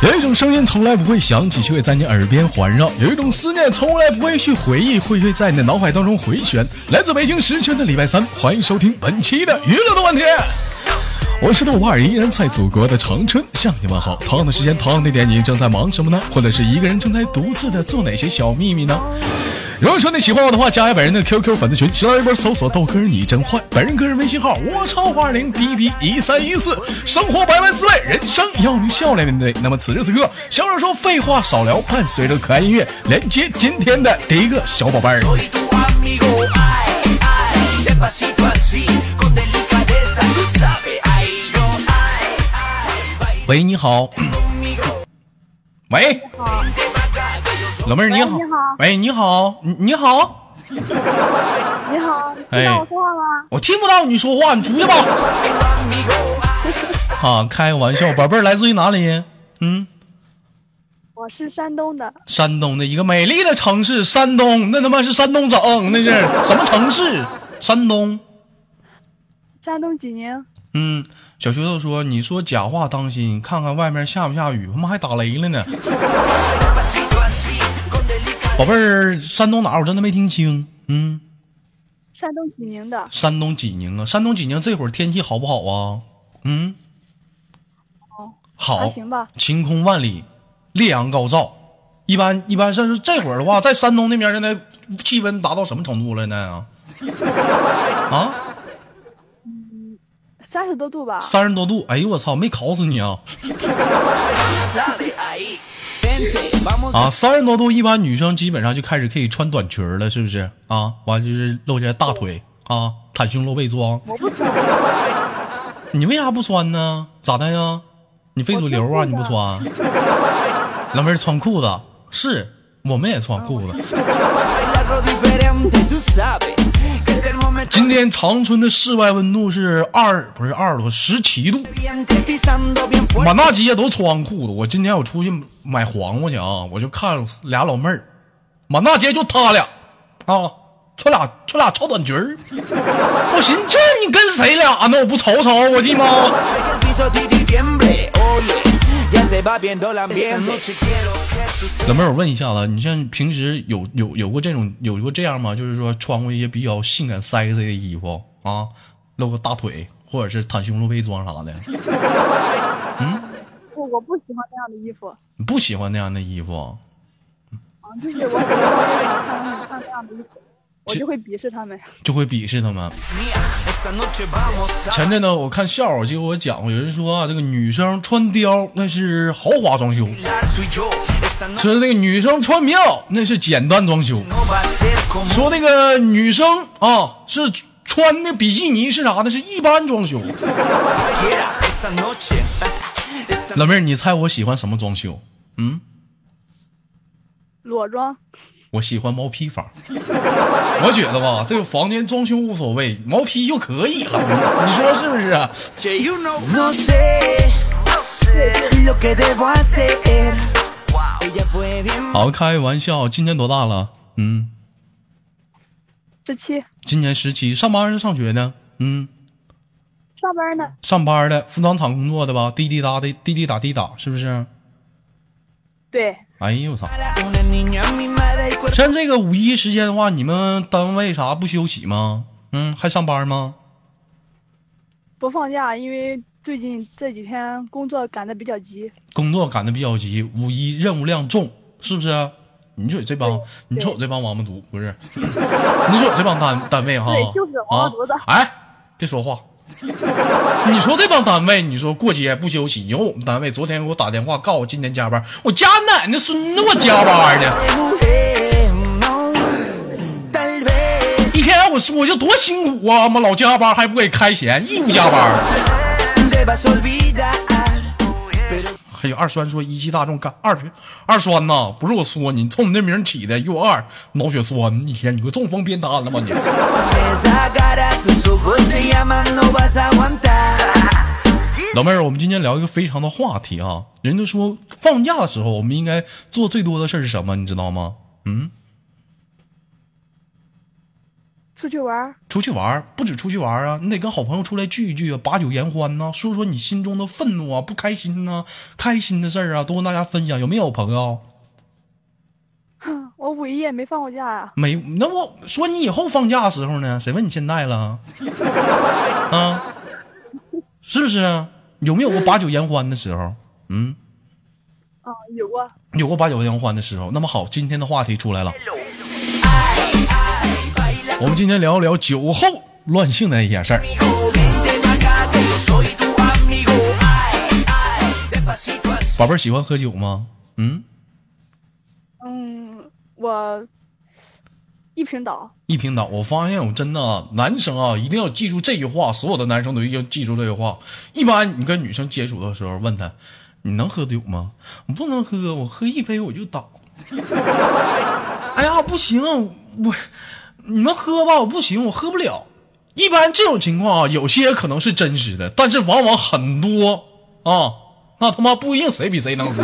有一种声音从来不会响起，却会在你耳边环绕；有一种思念从来不会去回忆，会会在你的脑海当中回旋。来自北京时间的礼拜三，欢迎收听本期的娱乐的问题。我是豆瓣，依然在祖国的长春向你们好。同样的时间，同样的点，你正在忙什么呢？或者是一个人正在独自的做哪些小秘密呢？如果说你喜欢我的话，加下本人的 QQ 粉丝群，新浪微博搜索豆哥你真坏，本人个人微信号我超话零 B B 一三一四，生活百般滋味，人生要用笑来面对。那么此时此刻，小手说废话少聊，伴随着可爱音乐，连接今天的第一个小宝贝儿。喂，你好。喂。老妹儿你好，喂，你好，你你好，你好，听到我说话吗？我听不到你说话，你出去吧。啊，开个玩笑，宝贝儿来自于哪里？嗯，我是山东的。山东的一个美丽的城市，山东，那他妈是山东省，那是什么城市？山东。山东济宁。嗯，小学头说，你说假话当心，看看外面下不下雨，他妈还打雷了呢。宝贝儿，山东哪？我真的没听清。嗯，山东济宁的。山东济宁啊，山东济宁这会儿天气好不好啊？嗯，好，好，行吧。晴空万里，烈阳高照。一般一般，像是这会儿的话，在山东那边现在气温达到什么程度了呢？啊？嗯，三十多度吧。三十多度，哎呦我操，没烤死你啊！啊，三十多度，一般女生基本上就开始可以穿短裙了，是不是？啊，完就是露着大腿啊，袒胸露背装。你为啥不穿呢？咋的呀？你非主流啊？你不穿？老妹儿穿裤子，是我们也穿裤子。今天长春的室外温度是二，不是二十度，十七度。满大街都穿裤子。我今天我出去买黄瓜去啊，我就看俩老妹儿，满大街就他俩啊，穿俩穿俩超短裙儿。我寻思这你跟谁俩呢？我不瞅瞅，我的妈！老妹儿，我问一下子，你像平时有有有过这种有过这样吗？就是说穿过一些比较性感 sexy 的衣服啊，露个大腿，或者是袒胸露背装啥的。嗯，不，我不喜欢那样的衣服。你不喜欢那样的衣服？啊，就是我看看那样的衣服。我就会鄙视他们，就会鄙视他们。前阵子，我看笑话就给我讲过，有人说啊，这个女生穿貂那是豪华装修，说那个女生穿棉袄那是简单装修，说那个女生啊是穿的比基尼是啥呢？是一般装修。老妹儿，你猜我喜欢什么装修？嗯，裸装。我喜欢毛坯房，我觉得吧，这个房间装修无所谓，毛坯就可以了，你说是不是啊？好，开玩笑，今年多大了？嗯，十七。今年十七，上班还是上学呢？嗯，上班呢。上班的，服装厂工作的吧？滴滴答的，滴滴打滴打，是不是？对。哎呦我操！像这个五一时间的话，你们单位啥不休息吗？嗯，还上班吗？不放假，因为最近这几天工作赶的比较急。工作赶的比较急，五一任务量重，是不是？你说这帮，你说我这帮王八犊不是？你说我这帮单单位哈？就是王八犊子。哎，别说话。你说这帮单位，你说过节不休息？有我们单位昨天给我打电话，告诉我今天加班。我家奶奶孙子，我加班呢！一天我我就多辛苦啊！妈老加班还不给开钱，义务加班。还有二栓说一汽大众干二二栓呐，不是我说你，冲你那名起的又二脑血栓，一天你个中风偏瘫了吗你？老妹儿，我们今天聊一个非常的话题啊！人家说放假的时候，我们应该做最多的事是什么？你知道吗？嗯，出去玩，出去玩不止出去玩啊，你得跟好朋友出来聚一聚啊，把酒言欢呐、说说你心中的愤怒啊、不开心呐、开心的事儿啊，多跟大家分享。有没有朋友？哼，我五一也没放过假呀、没，那我说你以后放假的时候呢？谁问你现在了？啊，是不是？有没有过把酒言欢的时候？嗯，啊。有过，有过把酒言欢的时候。那么好，今天的话题出来了，我们今天聊一聊酒后乱性的一些事儿。宝贝儿喜欢喝酒吗？嗯，嗯，我一瓶倒，一瓶倒。我发现我真的啊男生啊，一定要记住这句话，所有的男生都一定要记住这句话。一般你跟女生接触的时候，问她你能喝酒吗？我不能喝，我喝一杯我就倒。哎呀，不行，我你们喝吧，我不行，我喝不了。一般这种情况啊，有些可能是真实的，但是往往很多啊，那他妈不一定谁比谁能喝。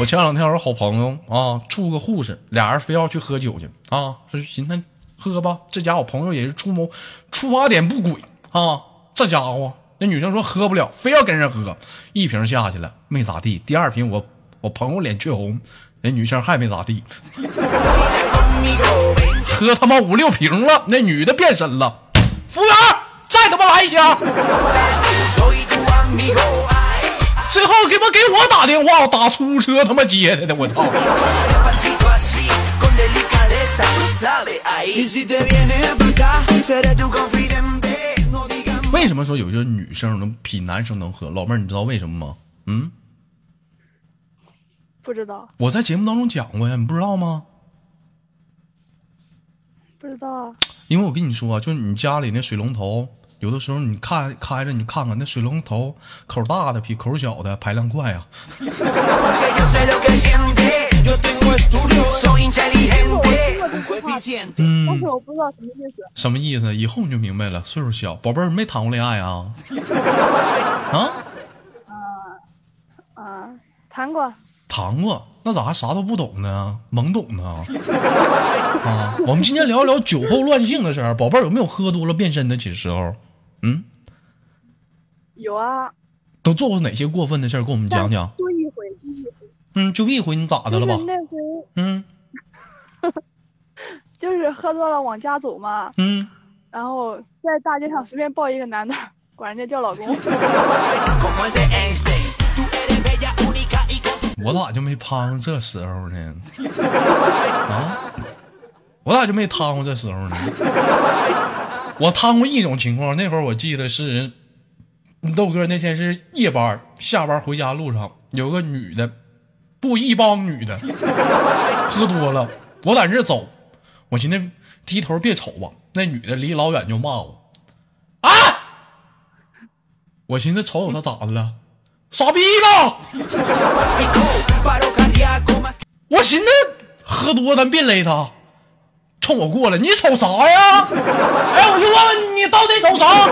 我前两天有个好朋友啊，处个护士，俩人非要去喝酒去啊，说寻思喝吧。这家伙朋友也是出谋出发点不轨啊，这家伙那女生说喝不了，非要跟人喝，一瓶下去了没咋地，第二瓶我我朋友脸却红，那女生还没咋地，喝他妈五六瓶了，那女的变身了，服务员再他妈来一箱。最后给我给我打电话，打出租车他妈接的呢，我操为什么说有些女生能比男生能喝？老妹儿，你知道为什么吗？嗯，不知道，我在节目当中讲过呀，你不知道吗？不知道啊。因为我跟你说啊，就是你家里那水龙头，有的时候你看开着，你看看那水龙头口大的比口小的排量快啊。但是我不知道什么意思。什么意思？以后你就明白了。岁数小，宝贝儿没谈过恋爱啊？啊，啊，谈过，谈过，那咋还啥都不懂呢？懵懂呢？啊，我们今天聊一聊酒后乱性的事儿。宝贝儿有没有喝多了变身的时候？嗯，有啊，都做过哪些过分的事儿？跟我们讲讲。就一回，就一回，嗯，就一回你咋的了吧就是？那回嗯 就是喝多了往家走嘛，嗯，然后在大街上随便抱一个男的，管人家叫老公。我咋就没趟上这时候呢？啊，我咋就没趟过这时候呢？我趟过一种情况，那会儿我记得是豆哥那天是夜班，下班回家路上有个女的，不一帮女的，喝多了，我在这走，我寻思低头别瞅吧，那女的离老远就骂我，啊！我寻思瞅瞅她咋的了，傻逼吧我寻思喝多咱别勒他冲我过来你瞅啥呀？哎我就问问你到底瞅啥？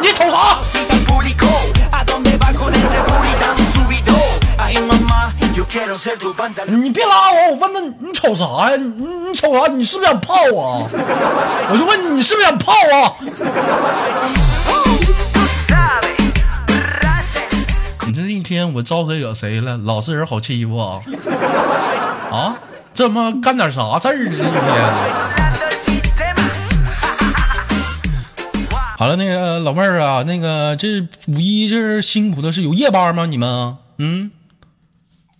你瞅啥？你别拉我我问他你瞅啥呀？你你瞅啥？你是不是想泡我？我就问你你是不是想泡我？这一天我招谁惹谁了？老实人好欺负啊？啊？这他妈干点啥事儿呢？这一天。好了，那个老妹儿啊，那个这五一这是辛苦的是有夜班吗？你们？嗯。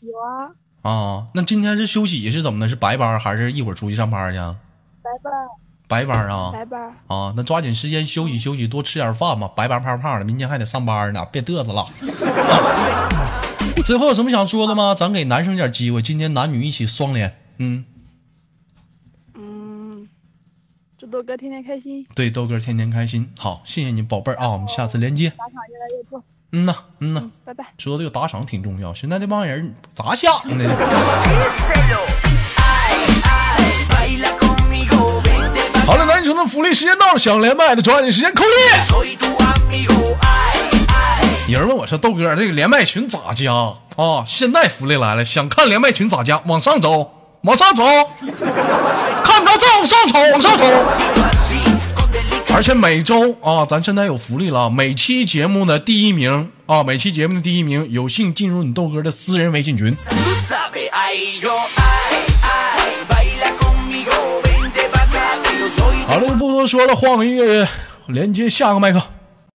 有啊，啊，那今天是休息是怎么的？是白班还是一会儿出去上班去？白班，白班啊白班。啊，那抓紧时间休息休息，多吃点饭吧。白班胖胖的，明天还得上班呢，别嘚瑟了。最后有什么想说的吗？咱给男生点机会，今天男女一起双连。嗯，嗯，祝豆哥天天开心，对，豆哥天天开心。好，谢谢你宝贝儿啊，我们下次连接。打赏越来越多。嗯呐，嗯呐，嗯，拜拜。说这个打赏挺重要。现在这帮人咋想的？好了，男生的福利时间到了，想连麦的抓紧时间扣一。有人问我说：“豆哥，这个连麦群咋加啊？”现在福利来了，想看连麦群咋加？往上走往上走，看不着再往上瞅往上瞅。而且每周啊，咱现在有福利了，每期节目的第一名啊，每期节目的第一名，有幸进入你豆哥的私人微信群。好了，不多说了，换个音乐连接下个麦克。